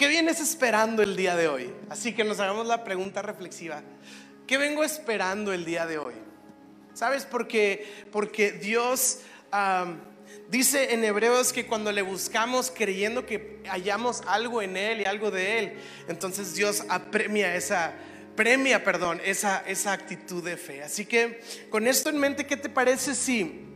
¿Qué vienes esperando el día de hoy? Así que nos hagamos la pregunta reflexiva. ¿Qué vengo esperando el día de hoy? ¿Sabes? Porque, porque Dios dice en Hebreos que cuando le buscamos creyendo que hallamos algo en Él y algo de Él, entonces Dios apremia esa, premia, perdón, esa, esa actitud de fe. Así que con esto en mente, ¿qué te parece si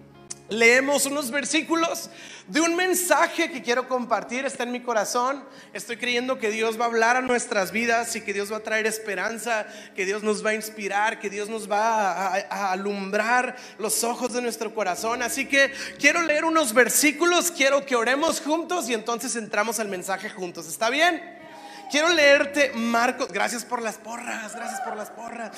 leemos unos versículos de un mensaje que quiero compartir, está en mi corazón. Estoy creyendo que Dios va a hablar a nuestras vidas y que Dios va a traer esperanza, que Dios nos va a inspirar, que Dios nos va a, alumbrar los ojos de nuestro corazón. Así que quiero leer unos versículos, quiero que oremos juntos y entonces entramos al mensaje juntos. ¿Está bien? Quiero leerte Marcos, gracias por las porras, gracias por las porras.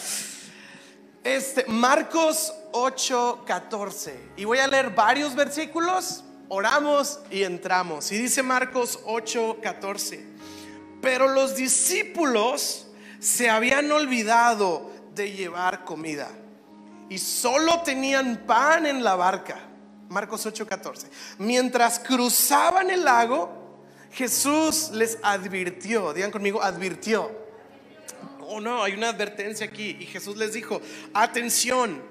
Este, Marcos 8, 14. Y voy a leer varios versículos, oramos y entramos. Y dice Marcos 8, 14. Pero los discípulos se habían olvidado de llevar comida y solo tenían pan en la barca. Marcos 8, 14. Mientras cruzaban el lago, Jesús les advirtió, digan conmigo, advirtió oh no, hay una advertencia aquí. Y Jesús les dijo, atención,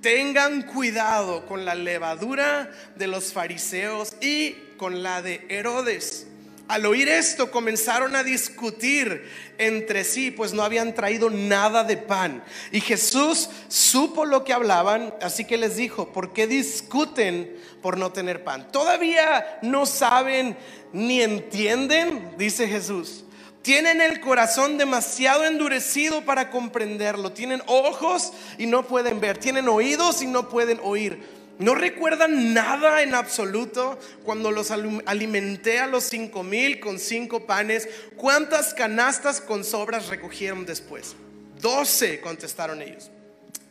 tengan cuidado con la levadura de los fariseos y con la de Herodes. Al oír esto comenzaron a discutir entre sí, pues no habían traído nada de pan. Y Jesús supo lo que hablaban, así que les dijo, ¿por qué discuten por no tener pan? ¿Todavía no saben ni entienden? Dice Jesús. Tienen el corazón demasiado endurecido para comprenderlo. Tienen ojos y no pueden ver. Tienen oídos y no pueden oír. No recuerdan nada en absoluto cuando los alimenté a los cinco mil con cinco panes. ¿Cuántas canastas con sobras recogieron después? Doce, contestaron ellos.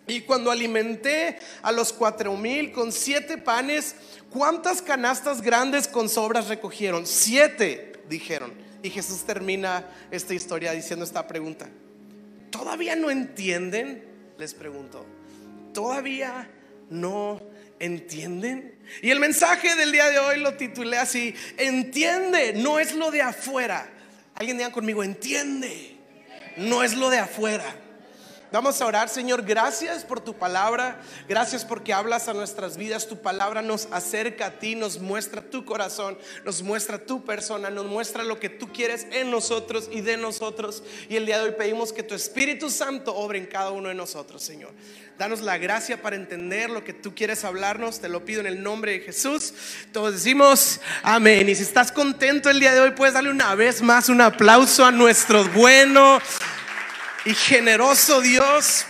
Y cuando alimenté a los cuatro mil con siete panes, ¿cuántas canastas grandes con sobras recogieron? Siete, dijeron. Y Jesús termina esta historia diciendo esta pregunta. ¿Todavía no entienden? Les preguntó. ¿Todavía no entienden? Y el mensaje del día de hoy lo titulé así, entiende, no es lo de afuera. Alguien diga conmigo, entiende, no es lo de afuera. Vamos a orar, Señor, gracias por tu palabra, gracias porque hablas a nuestras vidas, tu palabra nos acerca a ti, nos muestra tu corazón, nos muestra tu persona, nos muestra lo que tú quieres en nosotros y de nosotros. Y el día de hoy pedimos que tu Espíritu Santo obre en cada uno de nosotros, Señor. Danos la gracia para entender lo que tú quieres hablarnos, te lo pido en el nombre de Jesús. Todos decimos amén. Y si estás contento el día de hoy, puedes darle una vez más un aplauso a nuestro bueno y generoso Dios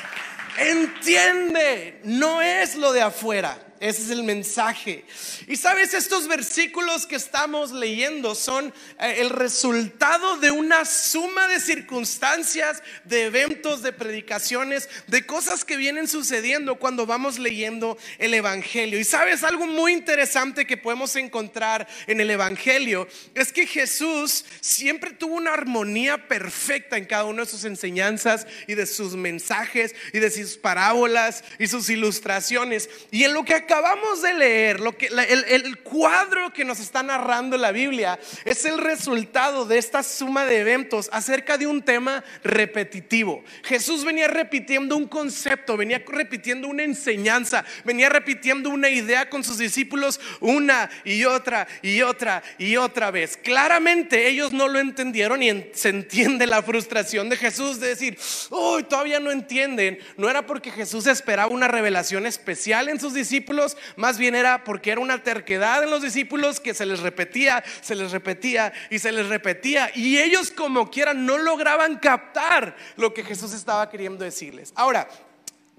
entiende, no es lo de afuera. Ese es el mensaje. Y sabes, estos versículos que estamos leyendo son eh, el resultado de una suma de circunstancias, de eventos, de predicaciones, de cosas que vienen sucediendo cuando vamos leyendo el Evangelio. Y sabes, algo muy interesante que podemos encontrar en el Evangelio es que Jesús siempre tuvo una armonía perfecta en cada una de sus enseñanzas y de sus mensajes y de sus parábolas y sus ilustraciones. Y en lo que acabamos de leer, lo que, el, cuadro que nos está narrando la Biblia es el resultado de esta suma de eventos acerca de un tema repetitivo. Jesús venía repitiendo un concepto, venía repitiendo una enseñanza, venía repitiendo una idea con sus discípulos una y otra y otra y otra vez. Claramente ellos no lo entendieron y se entiende la frustración de Jesús de decir, uy, todavía no entienden. No era porque Jesús esperaba una revelación especial en sus discípulos más bien era porque era una terquedad en los discípulos que se les repetía, se les repetía y se les repetía. Y ellos como quieran no lograban captar lo que Jesús estaba queriendo decirles. Ahora,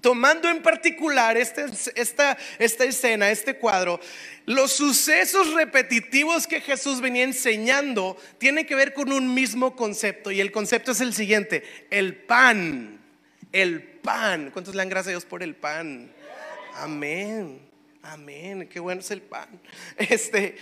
tomando en particular este, esta, esta escena, este cuadro, los sucesos repetitivos que Jesús venía enseñando tienen que ver con un mismo concepto. Y el concepto es el siguiente, el pan, el pan. ¿Cuántos le dan gracias a Dios por el pan? Amén. Amén, qué bueno es el pan. Este,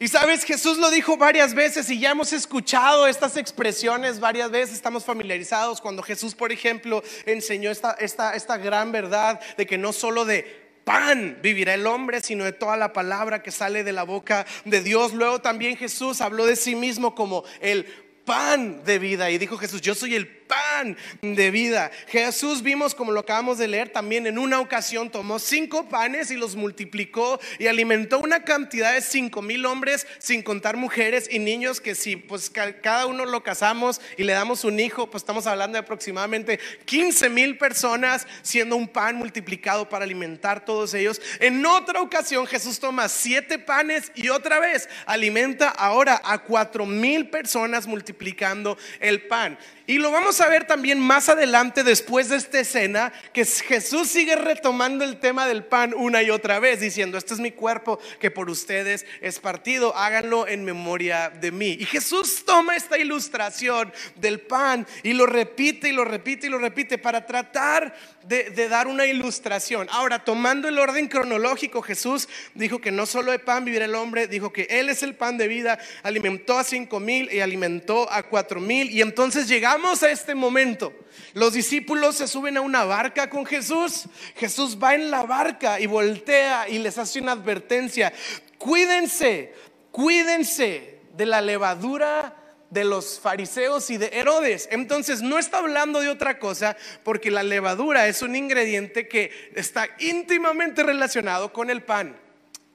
y sabes, Jesús lo dijo varias veces y ya hemos escuchado estas expresiones varias veces, estamos familiarizados cuando Jesús, por ejemplo, enseñó esta, esta, esta gran verdad de que no solo de pan vivirá el hombre, sino de toda la palabra que sale de la boca de Dios. Luego también Jesús habló de sí mismo como el pan de vida. Y dijo Jesús, yo soy el pan de vida. Jesús vimos, como lo acabamos de leer, también en una ocasión tomó cinco panes y los multiplicó y alimentó una cantidad de cinco mil hombres, sin contar mujeres y niños, que si pues cada uno lo casamos y le damos un hijo, pues estamos hablando de aproximadamente 15 mil personas, siendo un pan multiplicado para alimentar todos ellos. En otra ocasión Jesús toma siete panes y otra vez alimenta ahora a cuatro mil personas multiplicando el pan. Y lo vamos a ver también más adelante después de esta escena, que Jesús sigue retomando el tema del pan una y otra vez, diciendo, este es mi cuerpo que por ustedes es partido, háganlo en memoria de mí. Y Jesús toma esta ilustración del pan y lo repite y lo repite y lo repite para tratar de, dar una ilustración. Ahora, tomando el orden cronológico, Jesús dijo que no solo de pan vivirá el hombre, dijo que Él es el pan de vida, alimentó a cinco mil y alimentó a cuatro mil. Y entonces llegamos a este momento. Los discípulos se suben a una barca con Jesús. Jesús va en la barca y voltea y les hace una advertencia. Cuídense, cuídense de la levadura de los fariseos y de Herodes. Entonces no está hablando de otra cosa porque la levadura es un ingrediente que está íntimamente relacionado con el pan.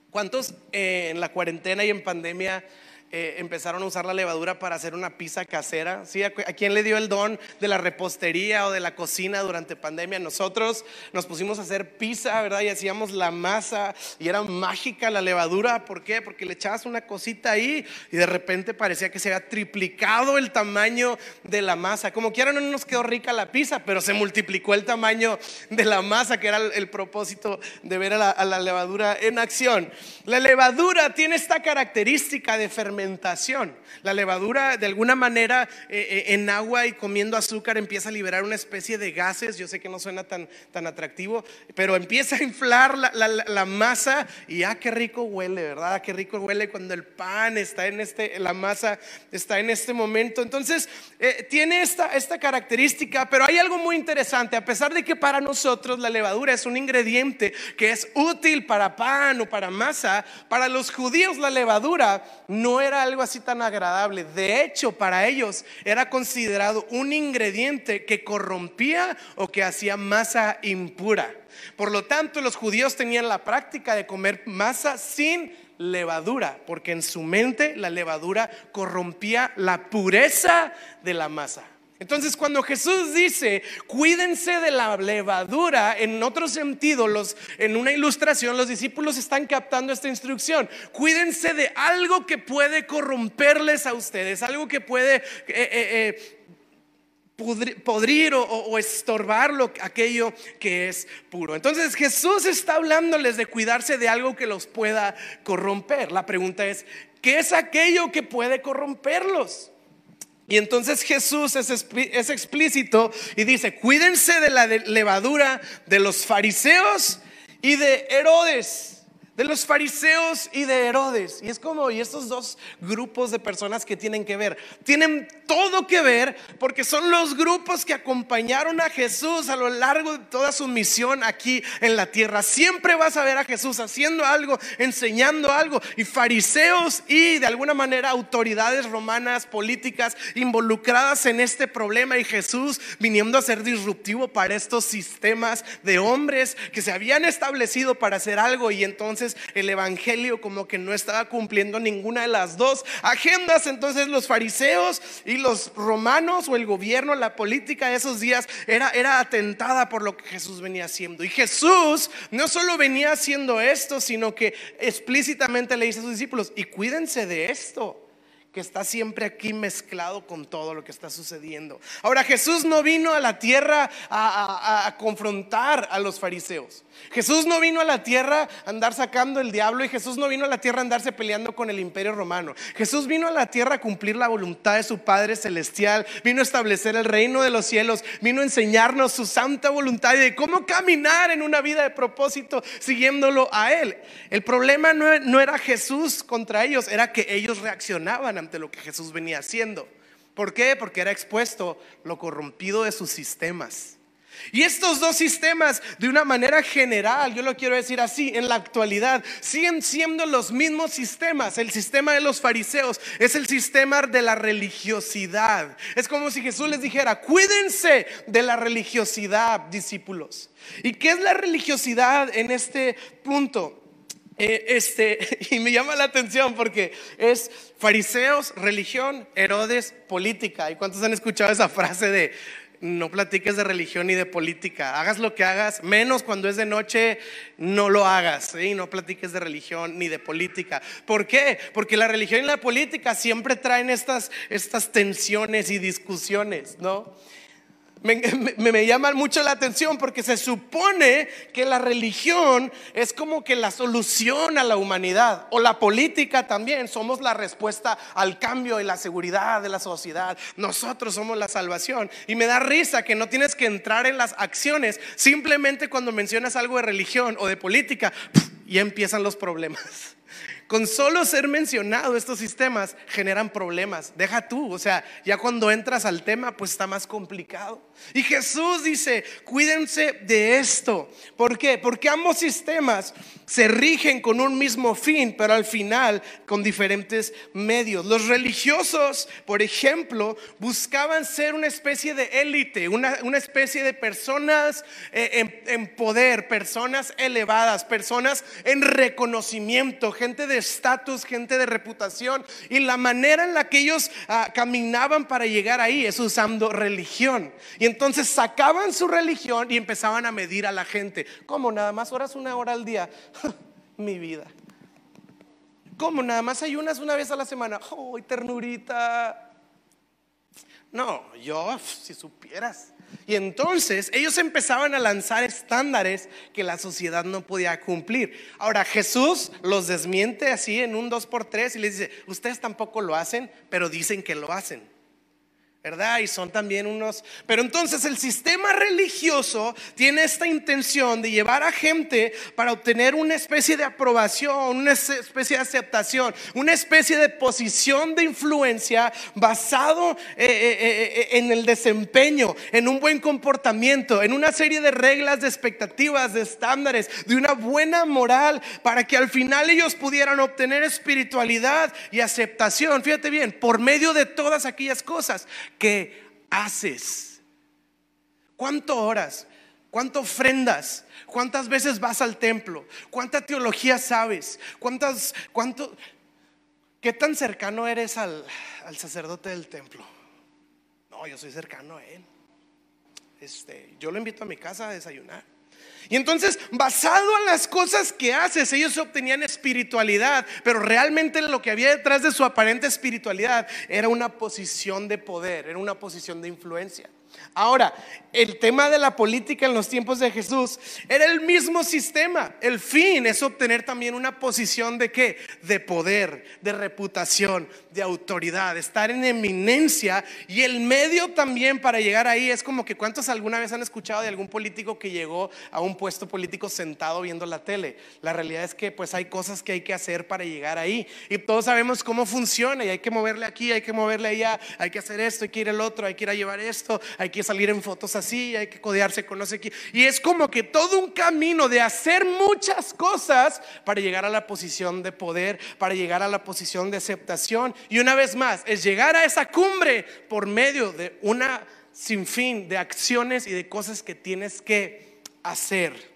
¿Cuántos eh, en la cuarentena y en pandemia eh, empezaron a usar la levadura para hacer una pizza casera. ¿Sí? ¿A, quién le dio el don de la repostería o de la cocina durante pandemia? Nosotros nos pusimos a hacer pizza, ¿verdad? Y hacíamos la masa y era mágica la levadura. ¿Por qué? Porque le echabas una cosita ahí y de repente parecía que se había triplicado el tamaño de la masa. Como quiera no nos quedó rica la pizza, pero se multiplicó el tamaño de la masa, que era el, propósito de ver a la, a la levadura en acción. La levadura tiene esta característica de fermentación la levadura, de alguna manera, eh, eh, en agua y comiendo azúcar empieza a liberar una especie de gases. Yo sé que no suena tan, tan atractivo, pero empieza a inflar la, masa y ah, qué rico huele, ¿verdad? Qué rico huele cuando el pan está en este, la masa está en este momento. Entonces, eh, tiene esta, esta característica, pero hay algo muy interesante. A pesar de que para nosotros la levadura es un ingrediente que es útil para pan o para masa, para los judíos la levadura no era algo así tan agradable. De hecho, para ellos era considerado un ingrediente que corrompía o que hacía masa impura. Por lo tanto, los judíos tenían la práctica de comer masa sin levadura, porque en su mente la levadura corrompía la pureza de la masa. Entonces cuando Jesús dice, cuídense de la levadura, en otro sentido, los, en una ilustración, los discípulos están captando esta instrucción. Cuídense de algo que puede corromperles a ustedes, algo que puede... Eh, eh, eh, podrir, o, o, estorbar aquello que es puro. Entonces Jesús está hablándoles de cuidarse de algo que los pueda corromper. La pregunta es, ¿qué es aquello que puede corromperlos? Y entonces Jesús es, explícito y dice, cuídense de la levadura de los fariseos y de Herodes de los fariseos y de Herodes. Y es como, y estos dos grupos de personas que tienen que ver, tienen todo que ver porque son los grupos que acompañaron a Jesús a lo largo de toda su misión aquí en la tierra. Siempre vas a ver a Jesús haciendo algo, enseñando algo. Y fariseos y de alguna manera autoridades romanas, políticas involucradas en este problema. Y Jesús viniendo a ser disruptivo para estos sistemas de hombres que se habían establecido para hacer algo. Y entonces el Evangelio como que no estaba cumpliendo ninguna de las dos agendas. Entonces los fariseos y los romanos o el gobierno, la política de esos días era, era atentada por lo que Jesús venía haciendo. Y Jesús no solo venía haciendo esto, sino que explícitamente le dice a sus discípulos, y cuídense de esto que está siempre aquí mezclado con todo lo que está sucediendo. Ahora Jesús no vino a la tierra a, confrontar a los fariseos. Jesús no vino a la tierra a andar sacando el diablo y Jesús no vino a la tierra a andarse peleando con el imperio romano. Jesús vino a la tierra a cumplir la voluntad de su Padre Celestial, vino a establecer el reino de los cielos, vino a enseñarnos su santa voluntad y de cómo caminar en una vida de propósito siguiéndolo a Él. El problema no, no era Jesús contra ellos, era que ellos reaccionaban ante lo que Jesús venía haciendo. ¿Por qué? Porque era expuesto lo corrompido de sus sistemas. Y estos dos sistemas, de una manera general, yo lo quiero decir así, en la actualidad, siguen siendo los mismos sistemas. El sistema de los fariseos es el sistema de la religiosidad. Es como si Jesús les dijera, cuídense de la religiosidad, discípulos. ¿Y qué es la religiosidad en este punto? Eh, este, y me llama la atención porque es fariseos, religión, Herodes, política. ¿Y cuántos han escuchado esa frase de no platiques de religión ni de política. Hagas lo que hagas, menos cuando es de noche, no lo hagas. y No platiques de religión ni de política. ¿Por qué? Porque la religión y la política siempre traen estas, estas tensiones y discusiones, ¿no? Me, me, llama mucho la atención porque se supone que la religión es como que la solución a la humanidad o la política también. Somos la respuesta al cambio y la seguridad de la sociedad. Nosotros somos la salvación. Y me da risa que no tienes que entrar en las acciones simplemente cuando mencionas algo de religión o de política, y empiezan los problemas. Con solo ser mencionado estos sistemas generan problemas. Deja tú, o sea, ya cuando entras al tema, pues está más complicado. Y Jesús dice, cuídense de esto. ¿Por qué? Porque ambos sistemas se rigen con un mismo fin, pero al final con diferentes medios. Los religiosos, por ejemplo, buscaban ser una especie de élite, una, especie de personas eh, en, poder, personas elevadas, personas en reconocimiento, gente de estatus, gente de reputación. Y la manera en la que ellos ah, caminaban para llegar ahí es usando religión. Y entonces sacaban su religión y empezaban a medir a la gente. ¿Cómo? Nada más horas, una hora al día. Mi vida. ¿Cómo? Nada más ayunas una vez a la semana. ¡Oh, ternurita! No, yo, si supieras. Y entonces ellos empezaban a lanzar estándares que la sociedad no podía cumplir. Ahora Jesús los desmiente así en un 2 por 3 y les dice, ustedes tampoco lo hacen, pero dicen que lo hacen. ¿Verdad? Y son también unos... Pero entonces el sistema religioso tiene esta intención de llevar a gente para obtener una especie de aprobación, una especie de aceptación, una especie de posición de influencia basado eh, eh, eh, en el desempeño, en un buen comportamiento, en una serie de reglas, de expectativas, de estándares, de una buena moral, para que al final ellos pudieran obtener espiritualidad y aceptación. Fíjate bien, por medio de todas aquellas cosas ¿Qué haces? ¿Cuánto oras? ¿Cuánto ofrendas? ¿Cuántas veces vas al templo? ¿Cuánta teología sabes? ¿Cuántas, cuánto, qué tan cercano eres al, al sacerdote del templo? No, yo soy cercano a él. Este, yo lo invito a mi casa a desayunar. Y entonces, basado en las cosas que haces, ellos obtenían espiritualidad, pero realmente lo que había detrás de su aparente espiritualidad era una posición de poder, era una posición de influencia. Ahora, el tema de la política en los tiempos de Jesús era el mismo sistema. El fin es obtener también una posición de qué? De poder, de reputación, de autoridad, estar en eminencia. Y el medio también para llegar ahí es como que cuántos alguna vez han escuchado de algún político que llegó a un puesto político sentado viendo la tele. La realidad es que pues hay cosas que hay que hacer para llegar ahí. Y todos sabemos cómo funciona y hay que moverle aquí, hay que moverle allá, hay que hacer esto, hay que ir el otro, hay que ir a llevar esto, hay que salir en fotos así, hay que codearse con no sé qué. Y es como que todo un camino de hacer muchas cosas para llegar a la posición de poder, para llegar a la posición de aceptación. Y una vez más, es llegar a esa cumbre por medio de una sinfín de acciones y de cosas que tienes que hacer.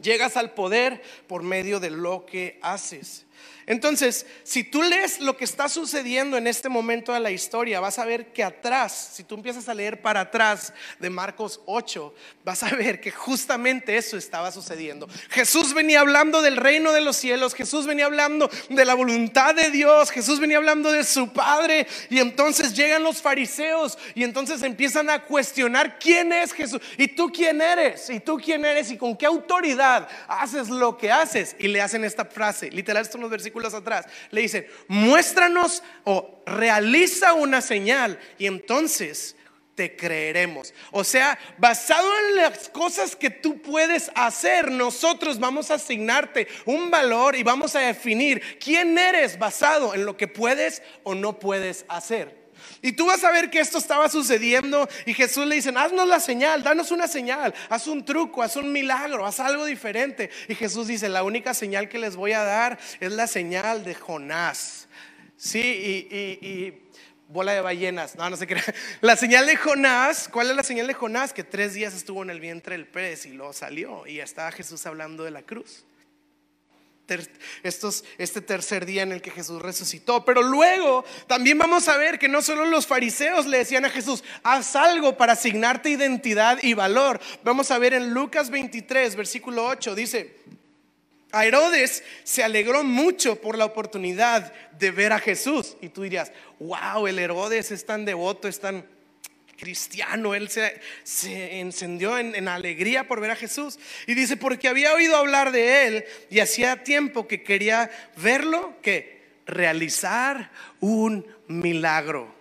Llegas al poder por medio de lo que haces. Entonces, si tú lees lo que está sucediendo en este momento de la historia, vas a ver que atrás, si tú empiezas a leer para atrás de Marcos 8, vas a ver que justamente eso estaba sucediendo. Jesús venía hablando del reino de los cielos, Jesús venía hablando de la voluntad de Dios, Jesús venía hablando de su Padre y entonces llegan los fariseos y entonces empiezan a cuestionar quién es Jesús y tú quién eres y tú quién eres y con qué autoridad haces lo que haces y le hacen esta frase, literal estos son los versículos atrás, le dicen, muéstranos o realiza una señal y entonces te creeremos. O sea, basado en las cosas que tú puedes hacer, nosotros vamos a asignarte un valor y vamos a definir quién eres basado en lo que puedes o no puedes hacer. Y tú vas a ver que esto estaba sucediendo y Jesús le dice, haznos la señal, danos una señal, haz un truco, haz un milagro, haz algo diferente. Y Jesús dice, la única señal que les voy a dar es la señal de Jonás. Sí, y, bola de ballenas, no, no se crea. La señal de Jonás, ¿cuál es la señal de Jonás? Que tres días estuvo en el vientre del pez y luego salió y estaba Jesús hablando de la cruz este tercer día en el que Jesús resucitó. Pero luego también vamos a ver que no solo los fariseos le decían a Jesús, haz algo para asignarte identidad y valor. Vamos a ver en Lucas 23, versículo 8, dice, a Herodes se alegró mucho por la oportunidad de ver a Jesús. Y tú dirías, wow, el Herodes es tan devoto, es tan cristiano, él se, encendió en, en, alegría por ver a Jesús. Y dice, porque había oído hablar de él y hacía tiempo que quería verlo, que realizar un milagro.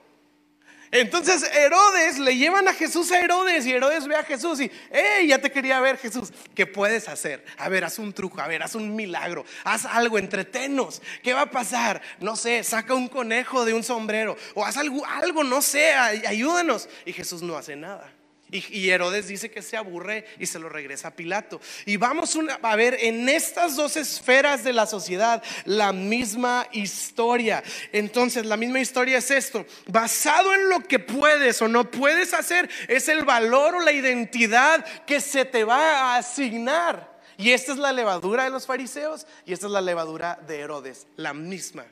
Entonces Herodes le llevan a Jesús a Herodes y Herodes ve a Jesús y, hey, ya te quería ver Jesús, ¿qué puedes hacer? A ver, haz un truco, a ver, haz un milagro, haz algo, entretenos, ¿qué va a pasar? No sé, saca un conejo de un sombrero o haz algo, algo no sé, ayúdanos. Y Jesús no hace nada. Y, Herodes dice que se aburre y se lo regresa a Pilato. Y vamos a ver en estas dos esferas de la sociedad la misma historia. Entonces, la misma historia es esto. Basado en lo que puedes o no puedes hacer, es el valor o la identidad que se te va a asignar. Y esta es la levadura de los fariseos y esta es la levadura de Herodes, la misma.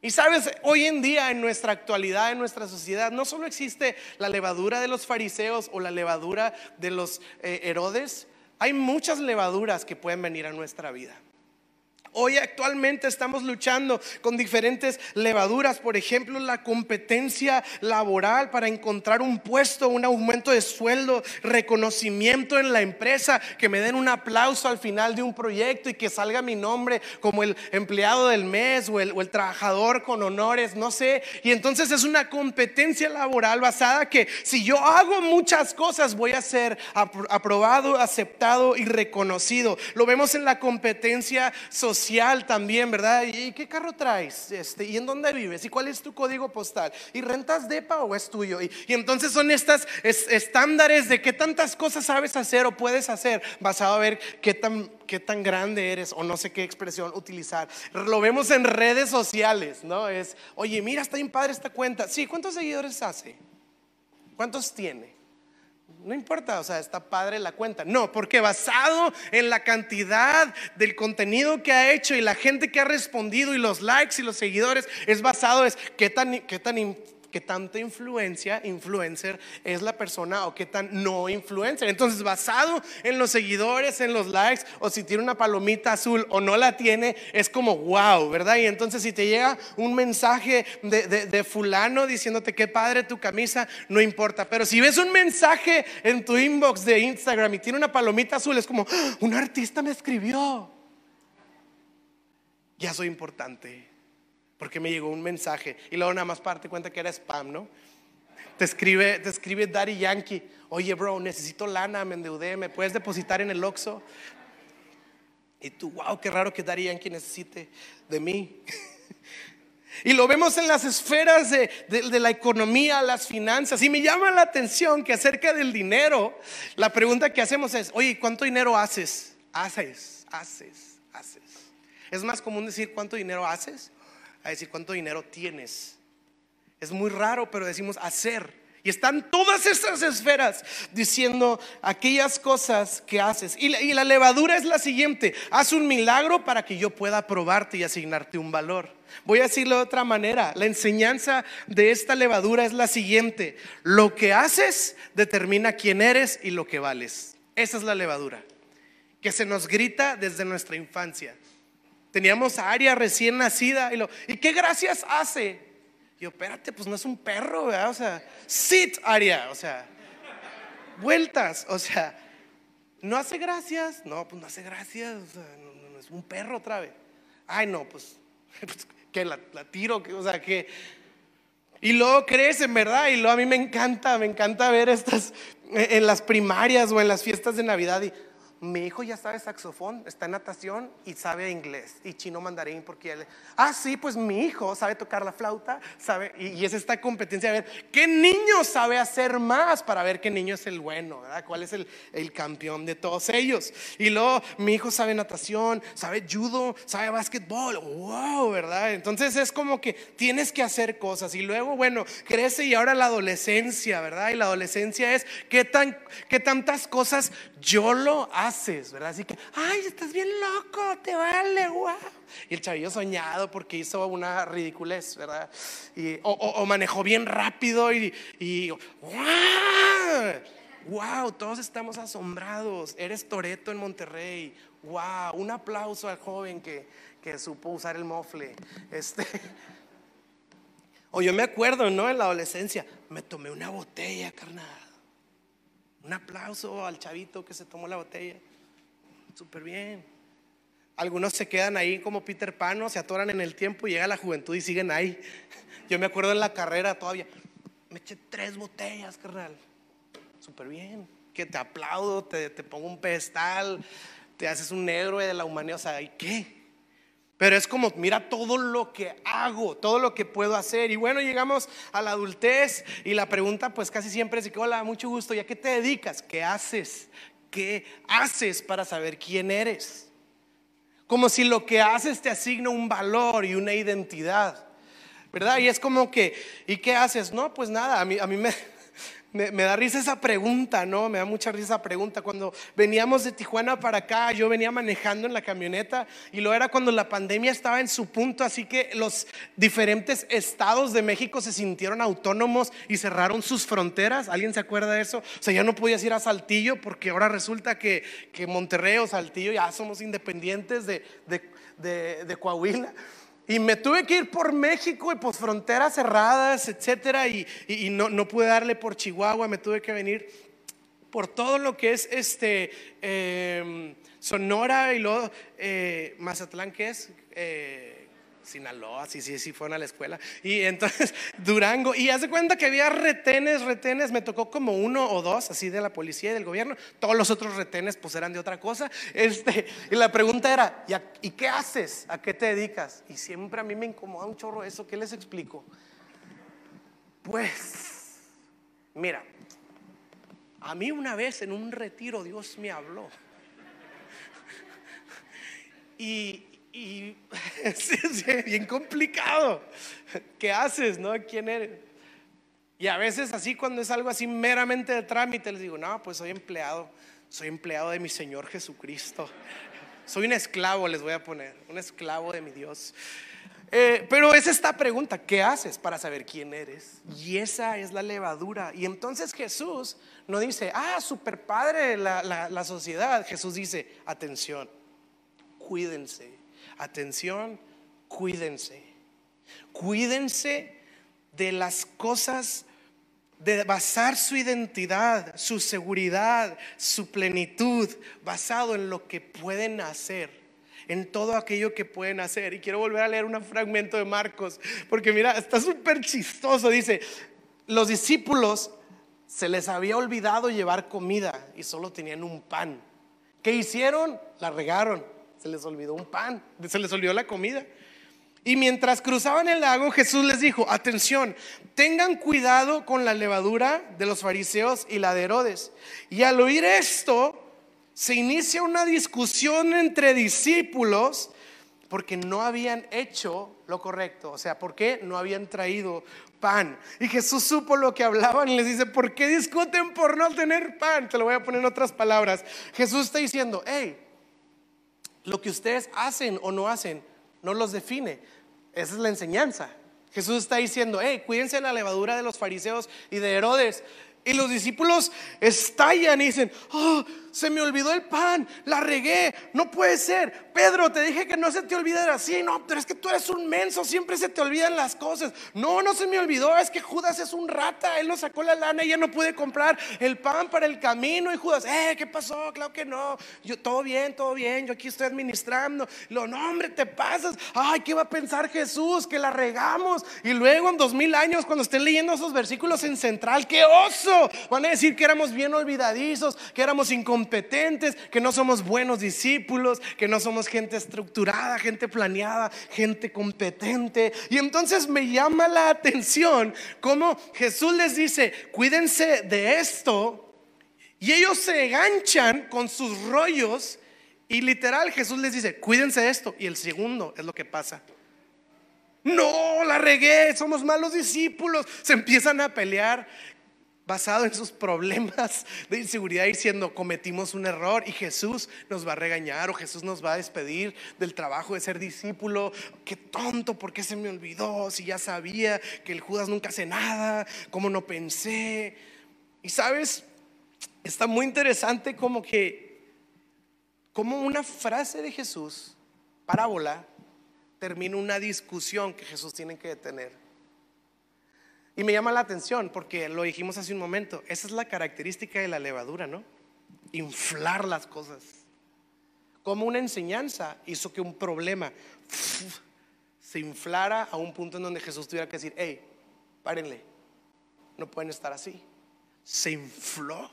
Y sabes, hoy en día en nuestra actualidad, en nuestra sociedad, no solo existe la levadura de los fariseos o la levadura de los eh, Herodes, hay muchas levaduras que pueden venir a nuestra vida. Hoy actualmente estamos luchando con diferentes levaduras, por ejemplo, la competencia laboral para encontrar un puesto, un aumento de sueldo, reconocimiento en la empresa, que me den un aplauso al final de un proyecto y que salga mi nombre como el empleado del mes o el, trabajador con honores, no sé. Y entonces es una competencia laboral basada que si yo hago muchas cosas voy a ser aprobado, aceptado y reconocido. Lo vemos en la competencia social también, ¿verdad? ¿Y qué carro traes? Este, ¿Y en dónde vives? ¿Y cuál es tu código postal? ¿Y rentas DEPA o es tuyo? Y, entonces son estas estándares de qué tantas cosas sabes hacer o puedes hacer basado a ver qué tan, qué tan grande eres o no sé qué expresión utilizar. Lo vemos en redes sociales, ¿no? Es, oye, mira, está bien padre esta cuenta. Sí, ¿cuántos seguidores hace? ¿Cuántos tiene? No importa, o sea, está padre la cuenta. No, porque basado en la cantidad del contenido que ha hecho y la gente que ha respondido y los likes y los seguidores, es basado es qué tan, qué tan qué tanta influencia, influencer es la persona o qué tan no influencer. Entonces, basado en los seguidores, en los likes, o si tiene una palomita azul o no la tiene, es como wow, ¿verdad? Y entonces, si te llega un mensaje de, fulano diciéndote qué padre tu camisa, no importa. Pero si ves un mensaje en tu inbox de Instagram y tiene una palomita azul, es como, ¡Ah! un artista me escribió. Ya soy importante porque me llegó un mensaje y luego nada más parte cuenta que era spam, ¿no? Te escribe, te escribe Daddy Yankee, oye bro, necesito lana, me endeudé, ¿me puedes depositar en el Oxxo? Y tú, wow, qué raro que Daddy Yankee necesite de mí. Y lo vemos en las esferas de, de, la economía, las finanzas. Y me llama la atención que acerca del dinero, la pregunta que hacemos es, oye, ¿cuánto dinero haces? Haces, haces, haces. Es más común decir cuánto dinero haces a decir cuánto dinero tienes. Es muy raro, pero decimos hacer. Y están todas estas esferas diciendo aquellas cosas que haces. Y la, y la, levadura es la siguiente. Haz un milagro para que yo pueda probarte y asignarte un valor. Voy a decirlo de otra manera. La enseñanza de esta levadura es la siguiente. Lo que haces determina quién eres y lo que vales. Esa es la levadura. Que se nos grita desde nuestra infancia. Teníamos a Aria recién nacida y lo, ¿y qué gracias hace? yo, espérate, pues no es un perro, ¿verdad? O sea, sit, Aria, o sea, vueltas, o sea, no hace gracias, no, pues no hace gracias, o sea, no, es un perro otra vez. Ay, no, pues, pues que la, tiro, o sea, que... Y luego crecen, ¿verdad? Y luego a mí me encanta, me encanta ver estas en las primarias o en las fiestas de Navidad y mi hijo ya sabe saxofón, está en natación y sabe inglés y chino mandarín porque él, ah, sí, pues mi hijo sabe tocar la flauta, sabe, y, es esta competencia de ver qué niño sabe hacer más para ver qué niño es el bueno, ¿verdad? ¿Cuál es el, el campeón de todos ellos? Y luego mi hijo sabe natación, sabe judo, sabe básquetbol, wow, ¿verdad? Entonces es como que tienes que hacer cosas y luego, bueno, crece y ahora la adolescencia, ¿verdad? Y la adolescencia es qué, tan, qué tantas cosas yo lo ¿verdad? Así que, ay, estás bien loco, te vale, wow. Y el chavillo soñado porque hizo una ridiculez, ¿verdad? Y, o, manejó bien rápido y, y wow, wow, todos estamos asombrados. Eres Toreto en Monterrey, wow, un aplauso al joven que, que supo usar el mofle. Este. O yo me acuerdo, ¿no? En la adolescencia, me tomé una botella, carnal. Un aplauso al chavito que se tomó la botella. Súper bien. Algunos se quedan ahí como Peter Pan, se atoran en el tiempo y llega la juventud y siguen ahí. Yo me acuerdo en la carrera todavía. Me eché tres botellas, carnal. Súper bien. Que te aplaudo, te, te pongo un pedestal, te haces un héroe de la humanidad. O sea, ¿y qué? Pero es como, mira todo lo que hago, todo lo que puedo hacer. Y bueno, llegamos a la adultez y la pregunta pues casi siempre es, hola, mucho gusto, ¿y a qué te dedicas? ¿Qué haces? ¿Qué haces para saber quién eres? Como si lo que haces te asigna un valor y una identidad. ¿Verdad? Y es como que, ¿y qué haces? No, pues nada, a mí, a mí me, me, da risa esa pregunta, ¿no? Me da mucha risa esa pregunta. Cuando veníamos de Tijuana para acá, yo venía manejando en la camioneta y lo era cuando la pandemia estaba en su punto, así que los diferentes estados de México se sintieron autónomos y cerraron sus fronteras. ¿Alguien se acuerda de eso? O sea, ya no podías ir a Saltillo porque ahora resulta que, que Monterrey o Saltillo ya somos independientes de, de, de Coahuila. Y me tuve que ir por México y por fronteras cerradas, etcétera, y, no, no, pude darle por Chihuahua, me tuve que venir por todo lo que es este em, Sonora y luego eh, Mazatlán, que es eh, Sinaloa, sí, sí, sí, fueron a la escuela. Y entonces Durango, y hace cuenta que había retenes, retenes, me tocó como uno o dos, así de la policía y del gobierno. Todos los otros retenes pues eran de otra cosa. Este, y la pregunta era, ¿y, qué haces? ¿A qué te dedicas? Y siempre a mí me incomoda un chorro eso, ¿qué les explico? Pues, mira, a mí una vez en un retiro Dios me habló. Y, y es bien complicado. ¿Qué haces? ¿No? ¿Quién eres? Y a veces así cuando es algo así meramente de trámite, les digo, no, pues soy empleado, soy empleado de mi Señor Jesucristo. Soy un esclavo, les voy a poner, un esclavo de mi Dios. Eh, pero es esta pregunta, ¿qué haces para saber quién eres? Y esa es la levadura. Y entonces Jesús no dice, ah, super padre la, la sociedad. Jesús dice, atención, cuídense atención, cuídense. Cuídense de las cosas, de basar su identidad, su seguridad, su plenitud, basado en lo que pueden hacer en todo aquello que pueden hacer. Y quiero volver a leer un fragmento de Marcos, porque mira, está súper chistoso. Dice, los discípulos se les había olvidado llevar comida y solo tenían un pan. ¿Qué hicieron? La regaron se les olvidó un pan, se les olvidó la comida. Y mientras cruzaban el lago, Jesús les dijo, atención, tengan cuidado con la levadura de los fariseos y la de Herodes. Y al oír esto, se inicia una discusión entre discípulos porque no habían hecho lo correcto. O sea, ¿por qué no habían traído pan? Y Jesús supo lo que hablaban y les dice, ¿por qué discuten por no tener pan? Te lo voy a poner en otras palabras. Jesús está diciendo, hey, lo que ustedes hacen o no hacen no los define. Esa es la enseñanza. Jesús está diciendo, hey, cuídense de la levadura de los fariseos y de Herodes. Y los discípulos estallan y dicen, oh, se me olvidó el pan, la regué, no puede ser. Pedro, te dije que no se te olvidara así, no, pero es que tú eres un menso, siempre se te olvidan las cosas. No, no se me olvidó, es que Judas es un rata, él nos sacó la lana y ya no pude comprar el pan para el camino. Y Judas, eh, ¿qué pasó? Claro que no, yo todo bien, todo bien, yo aquí estoy administrando. Lo, no, hombre, te pasas. Ay, ¿qué va a pensar Jesús? Que la regamos. Y luego en dos mil años, cuando estén leyendo esos versículos en central, ¡qué oso! Van a decir que éramos bien olvidadizos, que éramos incompetentes que no somos buenos discípulos, que no somos gente estructurada, gente planeada, gente competente. Y entonces me llama la atención cómo Jesús les dice, cuídense de esto. Y ellos se enganchan con sus rollos y literal Jesús les dice, cuídense de esto. Y el segundo es lo que pasa. No, la regué, somos malos discípulos. Se empiezan a pelear basado en sus problemas de inseguridad diciendo cometimos un error y Jesús nos va a regañar o Jesús nos va a despedir del trabajo de ser discípulo. Qué tonto, ¿por qué se me olvidó? Si ya sabía que el Judas nunca hace nada, ¿cómo no pensé? Y sabes, está muy interesante como que, como una frase de Jesús, parábola, termina una discusión que Jesús tiene que detener. Y me llama la atención porque lo dijimos hace un momento, esa es la característica de la levadura, ¿no? Inflar las cosas. Como una enseñanza hizo que un problema se inflara a un punto en donde Jesús tuviera que decir, hey, párenle, no pueden estar así. Se infló,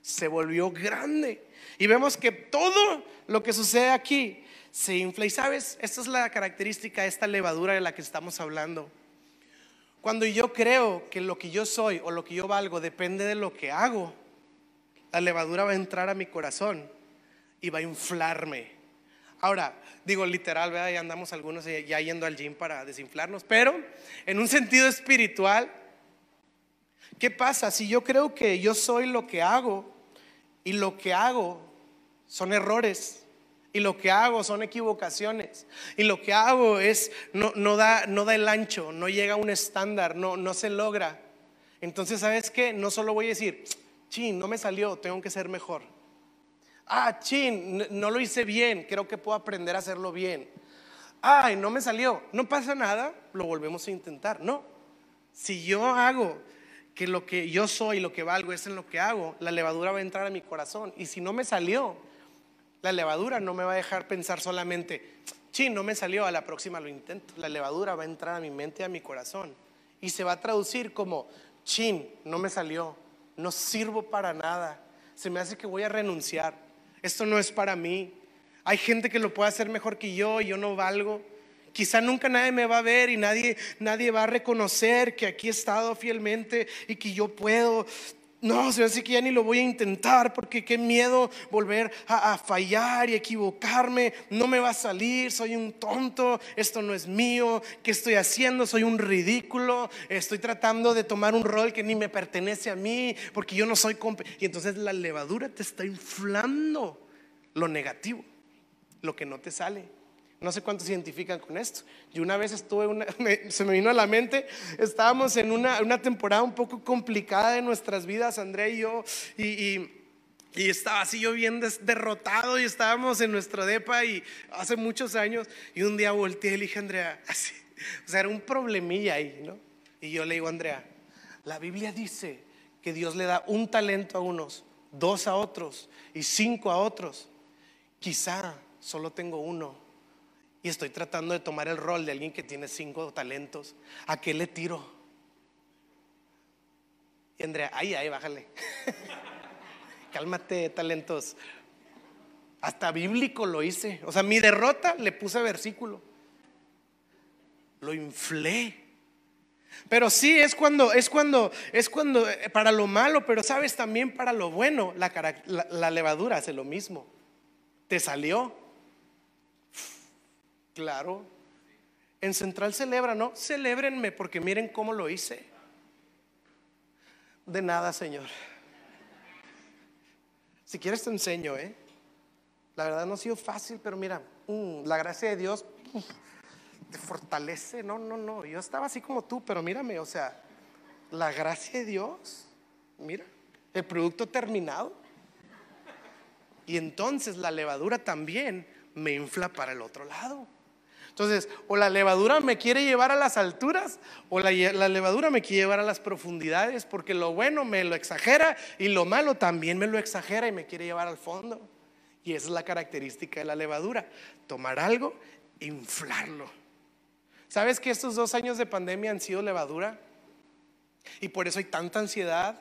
se volvió grande. Y vemos que todo lo que sucede aquí se infla. Y sabes, esta es la característica de esta levadura de la que estamos hablando. Cuando yo creo que lo que yo soy o lo que yo valgo depende de lo que hago, la levadura va a entrar a mi corazón y va a inflarme. Ahora, digo literal, ¿verdad? ya andamos algunos ya yendo al gym para desinflarnos, pero en un sentido espiritual, ¿qué pasa si yo creo que yo soy lo que hago y lo que hago son errores? Y lo que hago son equivocaciones. Y lo que hago es, no, no, da, no da el ancho, no llega a un estándar, no, no se logra. Entonces, ¿sabes qué? No solo voy a decir, chin, no me salió, tengo que ser mejor. Ah, chin, no lo hice bien, creo que puedo aprender a hacerlo bien. Ay, no me salió, no pasa nada, lo volvemos a intentar. No, si yo hago que lo que yo soy, lo que valgo es en lo que hago, la levadura va a entrar a mi corazón. Y si no me salió, la levadura no me va a dejar pensar solamente, sí, no me salió, a la próxima lo intento. La levadura va a entrar a mi mente y a mi corazón y se va a traducir como, chin, no me salió, no sirvo para nada, se me hace que voy a renunciar, esto no es para mí. Hay gente que lo puede hacer mejor que yo yo no valgo. Quizá nunca nadie me va a ver y nadie, nadie va a reconocer que aquí he estado fielmente y que yo puedo. No, se me hace que ya ni lo voy a intentar porque qué miedo volver a, fallar y equivocarme. No me va a salir, soy un tonto, esto no es mío. ¿Qué estoy haciendo? Soy un ridículo. Estoy tratando de tomar un rol que ni me pertenece a mí porque yo no soy. Y entonces la levadura te está inflando lo negativo, lo que no te sale. No sé cuántos se identifican con esto. Yo una vez estuve, se me vino a la mente, estábamos en una, temporada un poco complicada de nuestras vidas, André y yo, y, y, estaba así yo bien derrotado y estábamos en nuestro depa y hace muchos años, y un día volteé y le dije a Andrea, así, o sea, era un problemilla ahí, ¿no? Y yo le digo a Andrea, la Biblia dice que Dios le da un talento a unos, dos a otros y cinco a otros. Quizá solo tengo uno y estoy tratando de tomar el rol de alguien que tiene cinco talentos, ¿a qué le tiro? Y Andrea, ay, ay, bájale. Cálmate, talentos. Hasta bíblico lo hice. O sea, mi derrota le puse versículo. Lo inflé. Pero sí es cuando, es cuando, es cuando, eh, para lo malo, pero sabes también para lo bueno, la, la levadura hace lo mismo. Te salió, Claro. En Central celebra, ¿no? Celébrenme porque miren cómo lo hice. De nada, Señor. Si quieres te enseño, ¿eh? La verdad no ha sido fácil, pero mira, mm, la gracia de Dios te fortalece. No, no, no. Yo estaba así como tú, pero mírame, o sea, la gracia de Dios, mira, el producto terminado. Y entonces la levadura también me infla para el otro lado. Entonces, o la levadura me quiere llevar a las alturas o la, levadura me quiere llevar a las profundidades, porque lo bueno me lo exagera y lo malo también me lo exagera y me quiere llevar al fondo. Y esa es la característica de la levadura, tomar algo, inflarlo. ¿Sabes que estos dos años de pandemia han sido levadura? Y por eso hay tanta ansiedad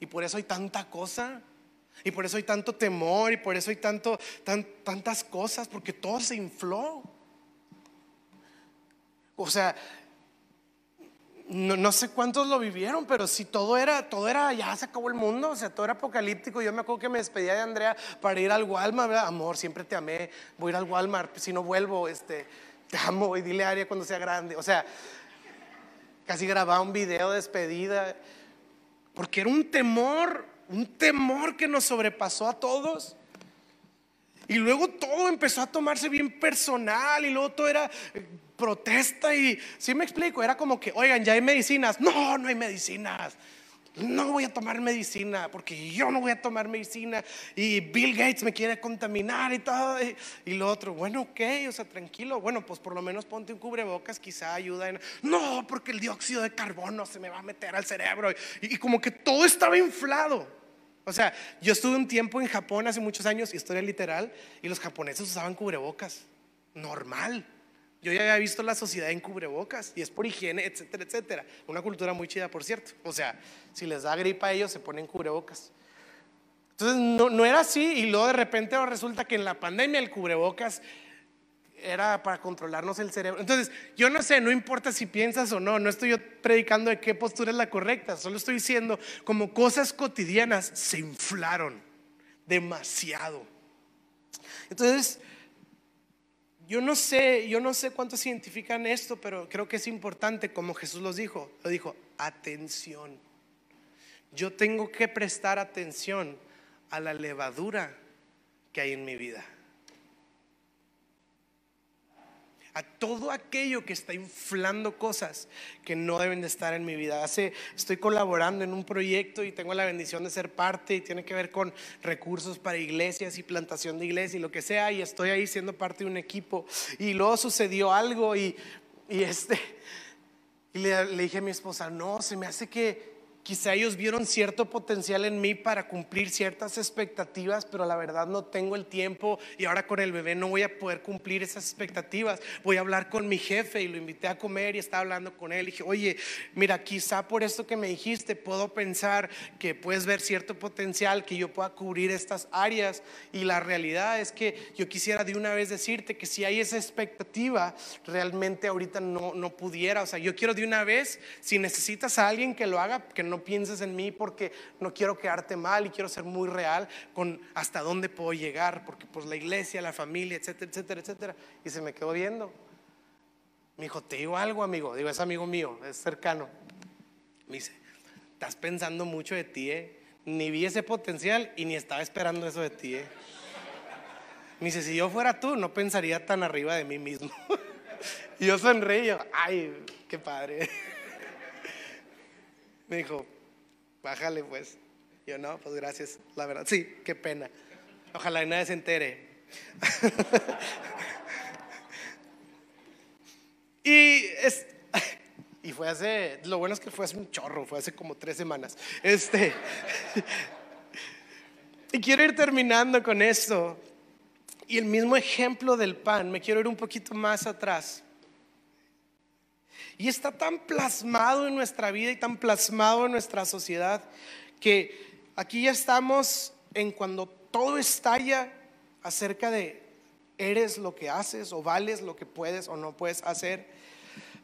y por eso hay tanta cosa. Y por eso hay tanto temor y por eso hay tanto, tantas cosas, porque todo se infló. O sea, no, sé cuántos lo vivieron, pero si todo era, todo era, ya se acabó el mundo, o sea, todo era apocalíptico. Yo me acuerdo que me despedía de Andrea para ir al Walmart, amor, siempre te amé, voy a ir al Walmart, si no vuelvo, este, te amo y dile a Aria cuando sea grande. O sea, casi grababa un video de despedida, porque era un temor, un temor que nos sobrepasó a todos. Y luego todo empezó a tomarse bien personal y luego todo era protesta y, si me explico, era como que, oigan, ya hay medicinas. No, no hay medicinas. No voy a tomar medicina porque yo no voy a tomar medicina y Bill Gates me quiere contaminar y todo. Y, lo otro, bueno, ok, o sea, tranquilo. Bueno, pues por lo menos ponte un cubrebocas, quizá ayuda. En... No, porque el dióxido de carbono se me va a meter al cerebro. Y, y como que todo estaba inflado. O sea, yo estuve un tiempo en Japón hace muchos años, historia literal, y los japoneses usaban cubrebocas. Normal. Yo ya había visto la sociedad en cubrebocas y es por higiene, etcétera, etcétera. Una cultura muy chida, por cierto. O sea, si les da gripa a ellos, se ponen cubrebocas. Entonces, no, no era así y luego de repente resulta que en la pandemia el cubrebocas era para controlarnos el cerebro. Entonces, yo no sé, no importa si piensas o no, no estoy yo predicando de qué postura es la correcta, solo estoy diciendo como cosas cotidianas se inflaron demasiado. Entonces, yo no sé, yo no sé cuántos identifican esto, pero creo que es importante, como Jesús los dijo, lo dijo, atención. Yo tengo que prestar atención a la levadura que hay en mi vida. A todo aquello que está inflando cosas que no deben de estar en mi vida. Hace, estoy colaborando en un proyecto y tengo la bendición de ser parte y tiene que ver con recursos para iglesias y plantación de iglesias y lo que sea y estoy ahí siendo parte de un equipo y luego sucedió algo y, este, y le, le dije a mi esposa, no, se me hace que Quizá ellos vieron cierto potencial en mí para cumplir ciertas expectativas, pero la verdad no tengo el tiempo y ahora con el bebé no voy a poder cumplir esas expectativas. Voy a hablar con mi jefe y lo invité a comer y estaba hablando con él. Y dije, oye, mira, quizá por esto que me dijiste puedo pensar que puedes ver cierto potencial, que yo pueda cubrir estas áreas. Y la realidad es que yo quisiera de una vez decirte que si hay esa expectativa, realmente ahorita no, no pudiera. O sea, yo quiero de una vez, si necesitas a alguien que lo haga, que no no pienses en mí porque no quiero quedarte mal y quiero ser muy real con hasta dónde puedo llegar, porque pues la iglesia, la familia, etcétera, etcétera, etcétera. Y se me quedó viendo. Me dijo, te digo algo, amigo. Digo, es amigo mío, es cercano. Me dice, estás pensando mucho de ti, ¿eh? Ni vi ese potencial y ni estaba esperando eso de ti, ¿eh? Me dice, si yo fuera tú, no pensaría tan arriba de mí mismo. y yo sonreí, ay, qué padre. Me dijo, bájale pues. Yo no, pues gracias, la verdad. Sí, qué pena. Ojalá nadie se entere. y es, y fue hace, lo bueno es que fue hace un chorro, fue hace como tres semanas. Este, y quiero ir terminando con esto. Y el mismo ejemplo del pan, me quiero ir un poquito más atrás. Y está tan plasmado en nuestra vida y tan plasmado en nuestra sociedad que aquí ya estamos en cuando todo estalla acerca de eres lo que haces o vales lo que puedes o no puedes hacer.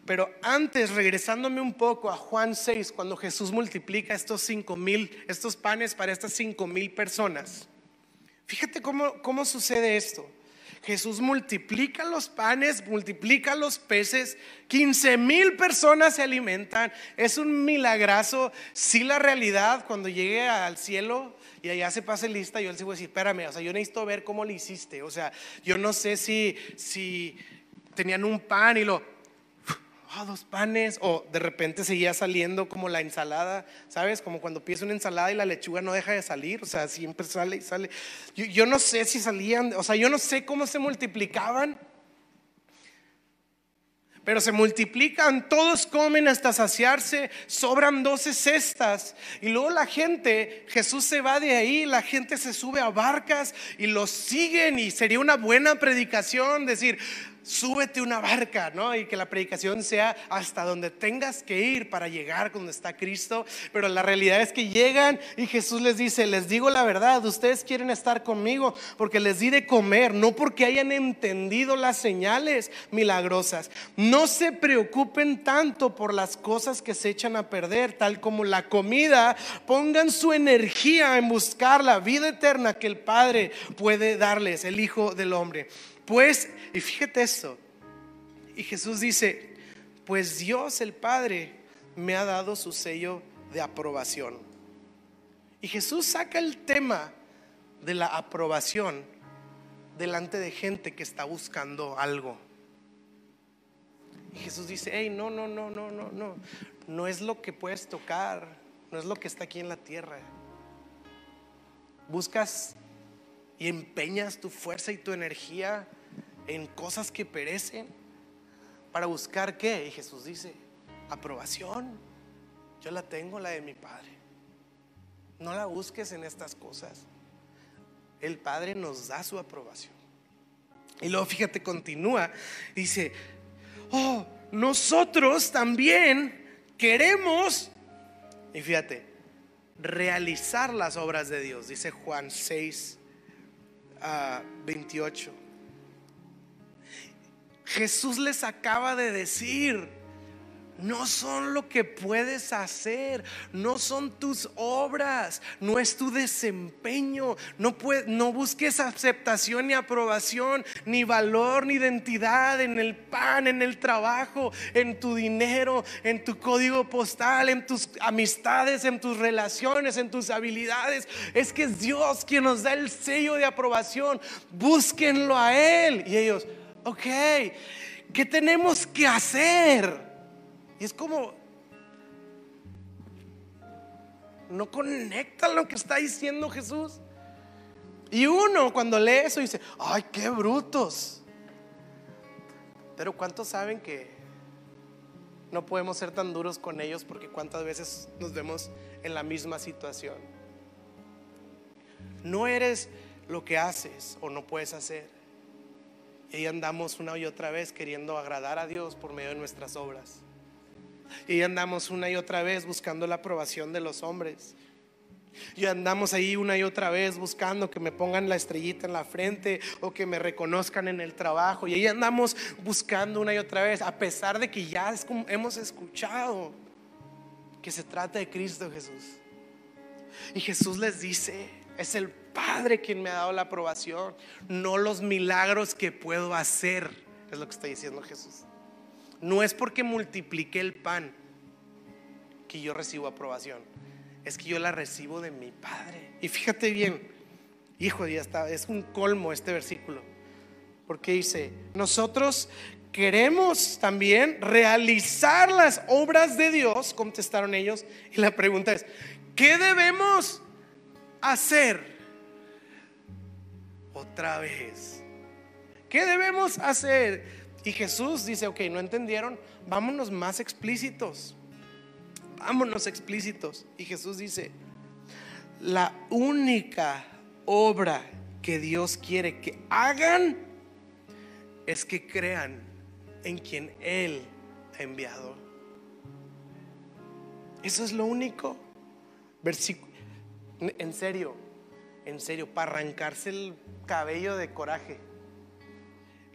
Pero antes, regresándome un poco a Juan 6, cuando Jesús multiplica estos cinco mil, estos panes para estas cinco mil personas. Fíjate cómo, cómo sucede esto. Jesús multiplica los panes, multiplica los peces, 15 mil personas se alimentan. Es un milagrazo. Si la realidad, cuando llegue al cielo y allá se pase lista, yo a decir, espérame, o sea, yo necesito ver cómo lo hiciste. O sea, yo no sé si, si tenían un pan y lo oh, dos panes, o de repente seguía saliendo como la ensalada, ¿sabes? Como cuando pides una ensalada y la lechuga no deja de salir, o sea, siempre sale y sale. Yo, yo no sé si salían, o sea, yo no sé cómo se multiplicaban, pero se multiplican, todos comen hasta saciarse, sobran doce cestas. Y luego la gente, Jesús se va de ahí, la gente se sube a barcas y los siguen y sería una buena predicación decir, súbete una barca, ¿no? Y que la predicación sea hasta donde tengas que ir para llegar donde está Cristo. Pero la realidad es que llegan y Jesús les dice, les digo la verdad, ustedes quieren estar conmigo porque les di de comer, no porque hayan entendido las señales milagrosas. No se preocupen tanto por las cosas que se echan a perder, tal como la comida. Pongan su energía en buscar la vida eterna que el Padre puede darles, el Hijo del Hombre. Pues, y fíjate esto, y Jesús dice, pues Dios el Padre me ha dado su sello de aprobación. Y Jesús saca el tema de la aprobación delante de gente que está buscando algo. Y Jesús dice, hey, no, no, no, no, no, no, no es lo que puedes tocar, no es lo que está aquí en la tierra. Buscas y empeñas tu fuerza y tu energía en cosas que perecen para buscar qué? Y Jesús dice, aprobación. Yo la tengo, la de mi Padre. No la busques en estas cosas. El Padre nos da su aprobación. Y luego fíjate, continúa. Dice, oh, nosotros también queremos, y fíjate, realizar las obras de Dios. Dice Juan 6, a 28. Jesús les acaba de decir, no son lo que puedes hacer, no son tus obras, no es tu desempeño, no, busques aceptación ni aprobación, ni valor ni identidad en el pan, en el trabajo, en tu dinero, en tu código postal, en tus amistades, en tus relaciones, en tus habilidades. Es que es Dios quien nos da el sello de aprobación. Búsquenlo a Él. Y ellos, ok, ¿qué tenemos que hacer? Y es como, no conecta lo que está diciendo Jesús. Y uno cuando lee eso dice, ay, qué brutos. Pero ¿cuántos saben que no podemos ser tan duros con ellos porque cuántas veces nos vemos en la misma situación? No eres lo que haces o no puedes hacer. Y andamos una y otra vez queriendo agradar a Dios por medio de nuestras obras. Y andamos una y otra vez buscando la aprobación de los hombres. Y andamos ahí una y otra vez buscando que me pongan la estrellita en la frente o que me reconozcan en el trabajo. Y ahí andamos buscando una y otra vez, a pesar de que ya hemos escuchado que se trata de Cristo Jesús. Y Jesús les dice, es el Padre quien me ha dado la aprobación, no los milagros que puedo hacer, es lo que está diciendo Jesús. No es porque multiplique el pan que yo recibo aprobación. Es que yo la recibo de mi Padre. Y fíjate bien, hijo, ya está, es un colmo este versículo. Porque dice, nosotros queremos también realizar las obras de Dios, contestaron ellos. Y la pregunta es, ¿qué debemos hacer? Otra vez. ¿Qué debemos hacer? Y Jesús dice, ok, no entendieron, vámonos más explícitos. Vámonos explícitos. Y Jesús dice, la única obra que Dios quiere que hagan es que crean en quien Él ha enviado. Eso es lo único. Versículo. En serio, en serio, para arrancarse el cabello de coraje.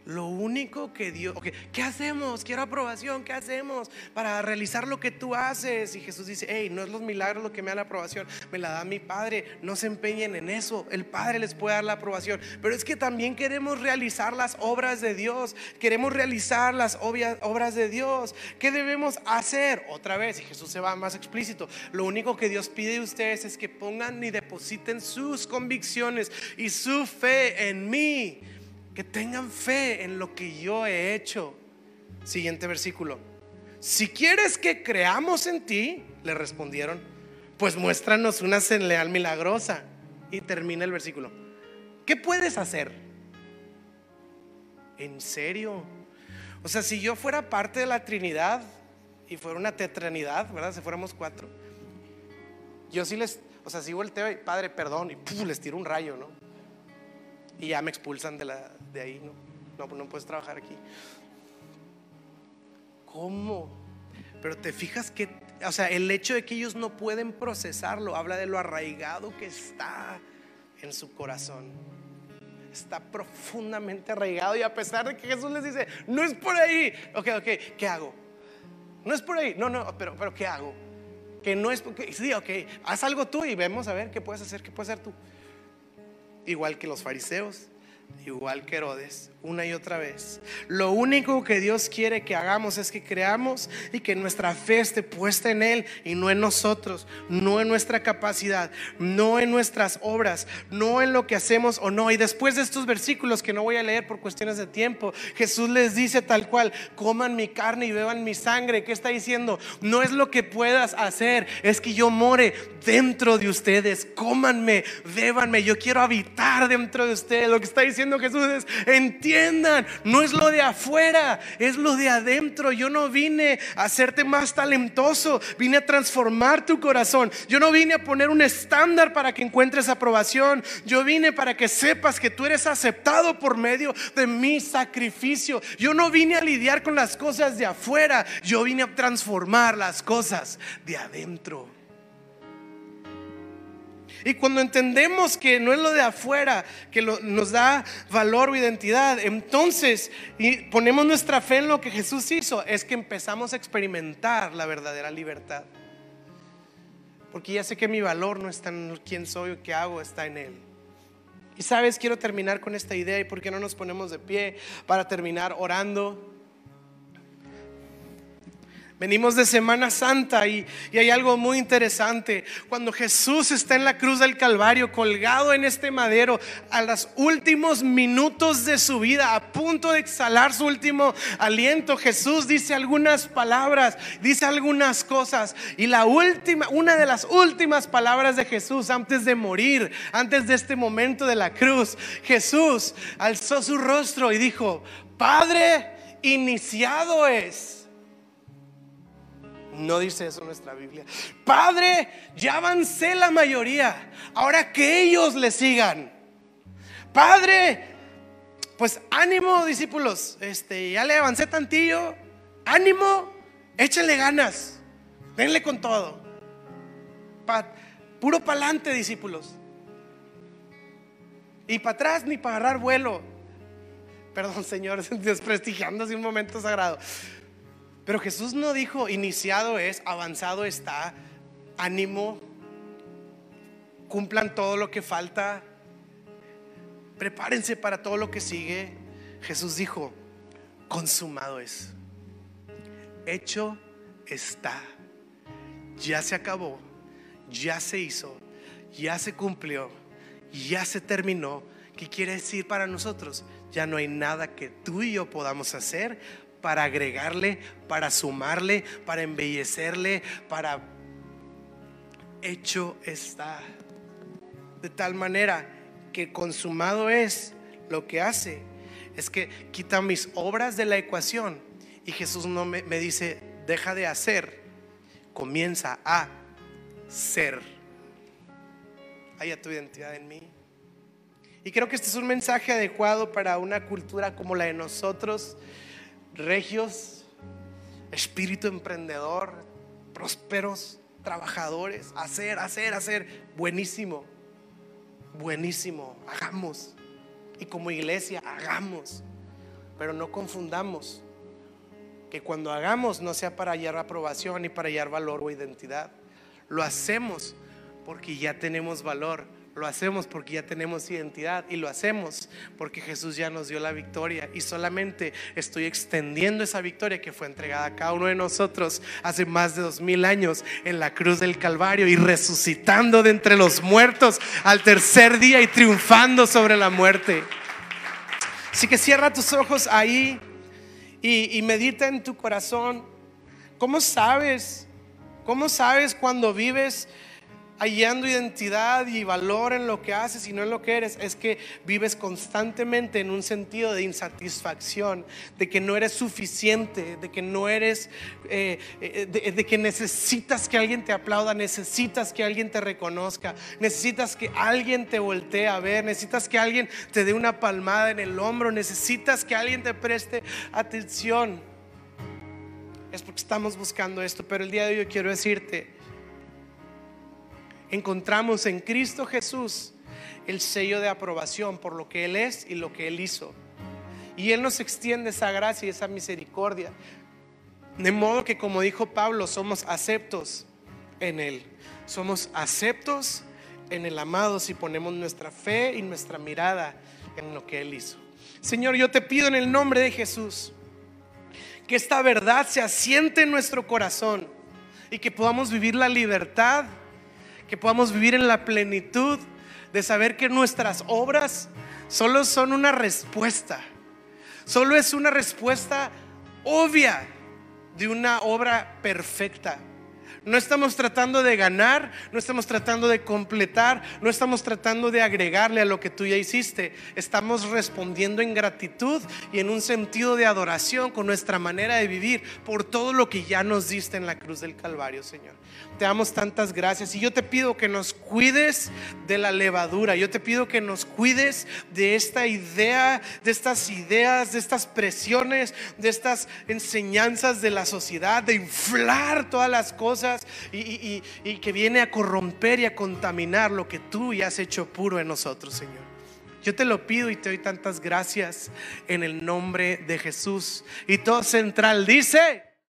Lo único que Dios, ¿qué hacemos? Quiero aprobación, ¿qué hacemos para realizar lo que tú haces? Y Jesús dice, hey, no es los milagros lo que me da la aprobación, me la da mi Padre, no se empeñen en eso, el Padre les puede dar la aprobación, pero es que también queremos realizar las obras de Dios, queremos realizar las obras de Dios, ¿qué debemos hacer? Otra vez, y Jesús se va más explícito, lo único que Dios pide de ustedes es que pongan y depositen sus convicciones y su fe en mí que tengan fe en lo que yo he hecho. Siguiente versículo. Si quieres que creamos en ti, le respondieron, pues muéstranos una señal milagrosa. Y termina el versículo. ¿Qué puedes hacer? ¿En serio? O sea, si yo fuera parte de la Trinidad y fuera una tetranidad, ¿verdad? Si fuéramos cuatro, yo sí les, o sea, si volteo y Padre, perdón, y les tiro un rayo, ¿no? Y ya me expulsan de, la, de ahí, ¿no? No, no puedes trabajar aquí. ¿Cómo? Pero te fijas que, o sea, el hecho de que ellos no pueden procesarlo habla de lo arraigado que está en su corazón. Está profundamente arraigado y a pesar de que Jesús les dice, no es por ahí, ok, ok, ¿qué hago? No es por ahí, no, no, pero, pero ¿qué hago? Que no es, porque, sí, ok, haz algo tú y vemos a ver qué puedes hacer, qué puedes hacer tú. Igual que los fariseos, igual que Herodes, una y otra vez. Lo único que Dios quiere que hagamos es que creamos y que nuestra fe esté puesta en Él y no en nosotros, no en nuestra capacidad, no en nuestras obras, no en lo que hacemos o no. Y después de estos versículos que no voy a leer por cuestiones de tiempo, Jesús les dice tal cual, coman mi carne y beban mi sangre. ¿Qué está diciendo? No es lo que puedas hacer, es que yo more dentro de ustedes. Cómanme, bébanme, yo quiero habitar dentro de ustedes. Lo que está diciendo Jesús es, entiende no es lo de afuera, es lo de adentro. Yo no vine a hacerte más talentoso, vine a transformar tu corazón. Yo no vine a poner un estándar para que encuentres aprobación. Yo vine para que sepas que tú eres aceptado por medio de mi sacrificio. Yo no vine a lidiar con las cosas de afuera, yo vine a transformar las cosas de adentro. Y cuando entendemos que no es lo de afuera que nos da valor o identidad, entonces y ponemos nuestra fe en lo que Jesús hizo, es que empezamos a experimentar la verdadera libertad. Porque ya sé que mi valor no está en quién soy o qué hago, está en Él. Y sabes, quiero terminar con esta idea y por qué no nos ponemos de pie para terminar orando. Venimos de Semana Santa y, hay algo muy interesante. Cuando Jesús está en la cruz del Calvario, colgado en este madero, a los últimos minutos de su vida, a punto de exhalar su último aliento, Jesús dice algunas palabras, dice algunas cosas. Y la última, una de las últimas palabras de Jesús antes de morir, antes de este momento de la cruz, Jesús alzó su rostro y dijo, Padre, iniciado es no dice eso nuestra Biblia. Padre, ya avancé la mayoría. Ahora que ellos le sigan. Padre, pues ánimo, discípulos. Este, ya le avancé tantillo. Ánimo, échenle ganas. Denle con todo. puro pa'lante, discípulos. Y para atrás ni para agarrar vuelo. Perdón, Señor, desprestigiándose un momento sagrado. Pero Jesús no dijo, iniciado es, avanzado está, ánimo, cumplan todo lo que falta, prepárense para todo lo que sigue. Jesús dijo, consumado es, hecho está, ya se acabó, ya se hizo, ya se cumplió, ya se terminó. ¿Qué quiere decir para nosotros? Ya no hay nada que tú y yo podamos hacer para agregarle, para sumarle, para embellecerle, para... Hecho está. De tal manera que consumado es lo que hace. Es que quita mis obras de la ecuación. Y Jesús no me, dice, deja de hacer, comienza a ser. Haya tu identidad en mí. Y creo que este es un mensaje adecuado para una cultura como la de nosotros, regios, espíritu emprendedor, prósperos, trabajadores, hacer, hacer, hacer. Buenísimo, buenísimo, hagamos. Y como iglesia, hagamos. Pero no confundamos que cuando hagamos no sea para hallar aprobación ni para hallar valor o identidad. Lo hacemos porque ya tenemos valor lo hacemos porque ya tenemos identidad y lo hacemos porque Jesús ya nos dio la victoria y solamente estoy extendiendo esa victoria que fue entregada a cada uno de nosotros hace más de dos mil años en la cruz del Calvario y resucitando de entre los muertos al tercer día y triunfando sobre la muerte. Así que cierra tus ojos ahí y, y medita en tu corazón. ¿Cómo sabes? ¿Cómo sabes cuando vives hallando identidad y valor en lo que haces y no en lo que eres, es que vives constantemente en un sentido de insatisfacción, de que no eres suficiente, de que no eres, eh, eh, de, que necesitas que alguien te aplauda, necesitas que alguien te reconozca, necesitas que alguien te voltee a ver, necesitas que alguien te dé una palmada en el hombro, necesitas que alguien te preste atención. Es porque estamos buscando esto, pero el día de hoy yo quiero decirte, encontramos en Cristo Jesús el sello de aprobación por lo que Él es y lo que Él hizo. Y Él nos extiende esa gracia y esa misericordia. De modo que, como dijo Pablo, somos aceptos en Él. Somos aceptos en el amado si ponemos nuestra fe y nuestra mirada en lo que Él hizo. Señor, yo te pido en el nombre de Jesús que esta verdad se asiente en nuestro corazón y que podamos vivir la libertad que podamos vivir en la plenitud de saber que nuestras obras solo son una respuesta, solo es una respuesta obvia de una obra perfecta. No estamos tratando de ganar, no estamos tratando de completar, no estamos tratando de agregarle a lo que tú ya hiciste. Estamos respondiendo en gratitud y en un sentido de adoración con nuestra manera de vivir por todo lo que ya nos diste en la cruz del Calvario, Señor. Te damos tantas gracias y yo te pido que nos cuides de la levadura. Yo te pido que nos cuides de esta idea, de estas ideas, de estas presiones, de estas enseñanzas de la sociedad, de inflar todas las cosas y, que viene a corromper y a contaminar lo que tú ya has hecho puro en nosotros, Señor. Yo te lo pido y te doy tantas gracias en el nombre de Jesús. Y todo central dice...